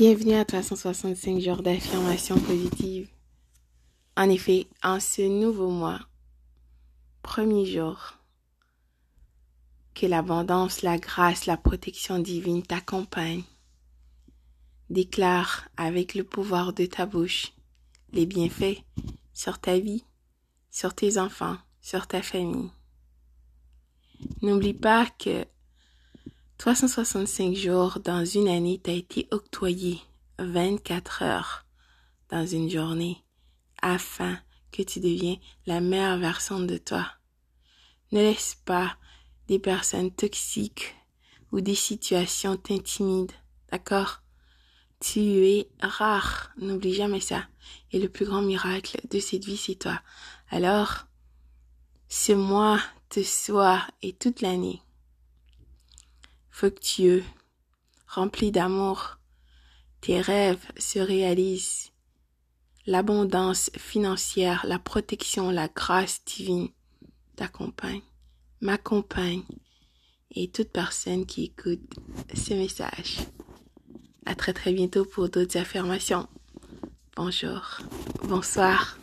Bienvenue à 365 jours d'affirmation positive. En effet, en ce nouveau mois, premier jour, que l'abondance, la grâce, la protection divine t'accompagnent. Déclare avec le pouvoir de ta bouche les bienfaits sur ta vie, sur tes enfants, sur ta famille. N'oublie pas que 365 jours dans une année t'a été octroyé 24 heures dans une journée afin que tu deviens la meilleure version de toi. Ne laisse pas des personnes toxiques ou des situations t'intimident, d'accord? Tu es rare, n'oublie jamais ça. Et le plus grand miracle de cette vie, c'est toi. Alors, ce mois te soit et toute l'année fructueux, rempli d'amour. Tes rêves se réalisent. L'abondance financière, la protection, la grâce divine t'accompagne, m'accompagne et toute personne qui écoute ce message. À très très bientôt pour d'autres affirmations. Bonjour, bonsoir.